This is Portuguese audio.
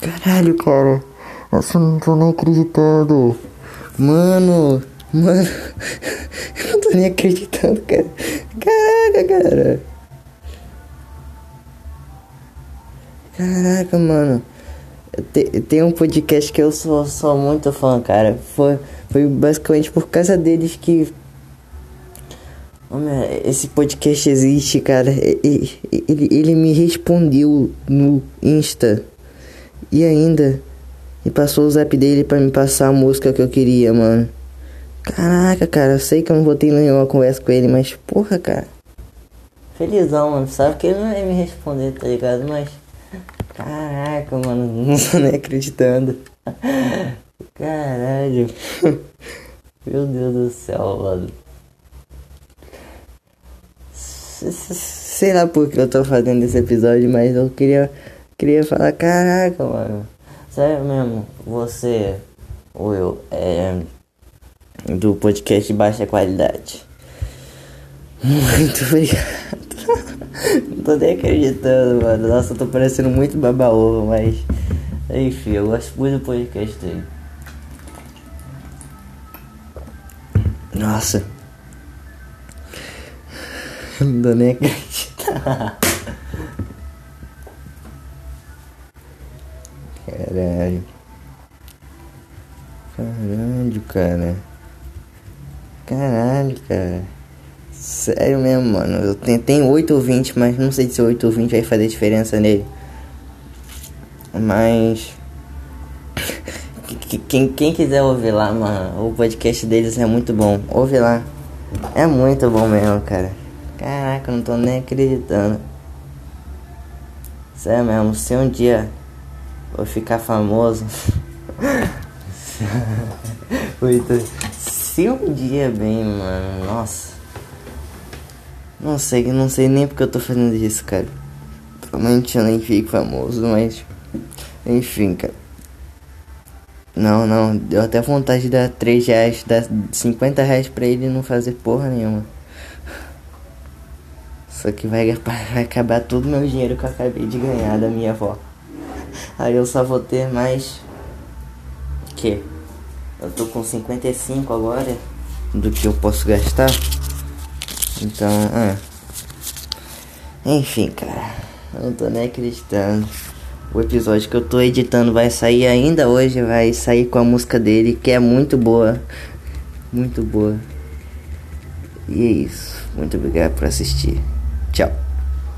Caralho, cara. Nossa, eu não tô nem acreditando. Mano, mano. Eu não tô nem acreditando, cara. Caraca, cara. Caraca, mano. Tem um podcast que eu sou, sou muito fã, cara. Foi, foi basicamente por causa deles que. Esse podcast existe, cara. Ele, ele, ele me respondeu no Insta. E ainda. E passou o zap dele pra me passar a música que eu queria, mano. Caraca, cara. Eu sei que eu não vou ter nenhuma conversa com ele, mas porra, cara. Felizão, mano. Sabe que ele não ia me responder, tá ligado? Mas. Caraca, mano, não tô nem acreditando. Caralho. Meu Deus do céu, mano. Sei lá por que eu tô fazendo esse episódio, mas eu queria, queria falar, caraca, mano. Sério mesmo, você, eu, é do podcast de baixa qualidade. Muito obrigado. Não tô nem acreditando, mano. Nossa, eu tô parecendo muito baba-ovo, mas. Enfim, eu gosto muito do podcast dele. Nossa. Não tô nem acreditando. Caralho. Caralho, cara. Caralho, cara. Sério mesmo, mano. Eu tenho, tenho 8 ou 20, mas não sei se 8 ou 20 vai fazer diferença nele. Mas. Quem, quem quiser ouvir lá, mano, o podcast deles é muito bom. Ouve lá. É muito bom mesmo, cara. Caraca, eu não tô nem acreditando. Sério mesmo, se um dia eu ficar famoso. se um dia bem, mano, nossa. Não sei, não sei nem porque eu tô fazendo isso, cara. Provavelmente eu nem fico famoso, mas. Enfim, cara. Não, não, deu até vontade de dar 3 reais, dar 50 reais pra ele não fazer porra nenhuma. Só que vai, vai acabar todo meu dinheiro que eu acabei de ganhar da minha avó. Aí eu só vou ter mais. Que? Eu tô com 55 agora do que eu posso gastar. Então, é. Enfim, cara. Eu não tô nem acreditando. O episódio que eu tô editando vai sair ainda hoje. Vai sair com a música dele, que é muito boa. Muito boa. E é isso. Muito obrigado por assistir. Tchau.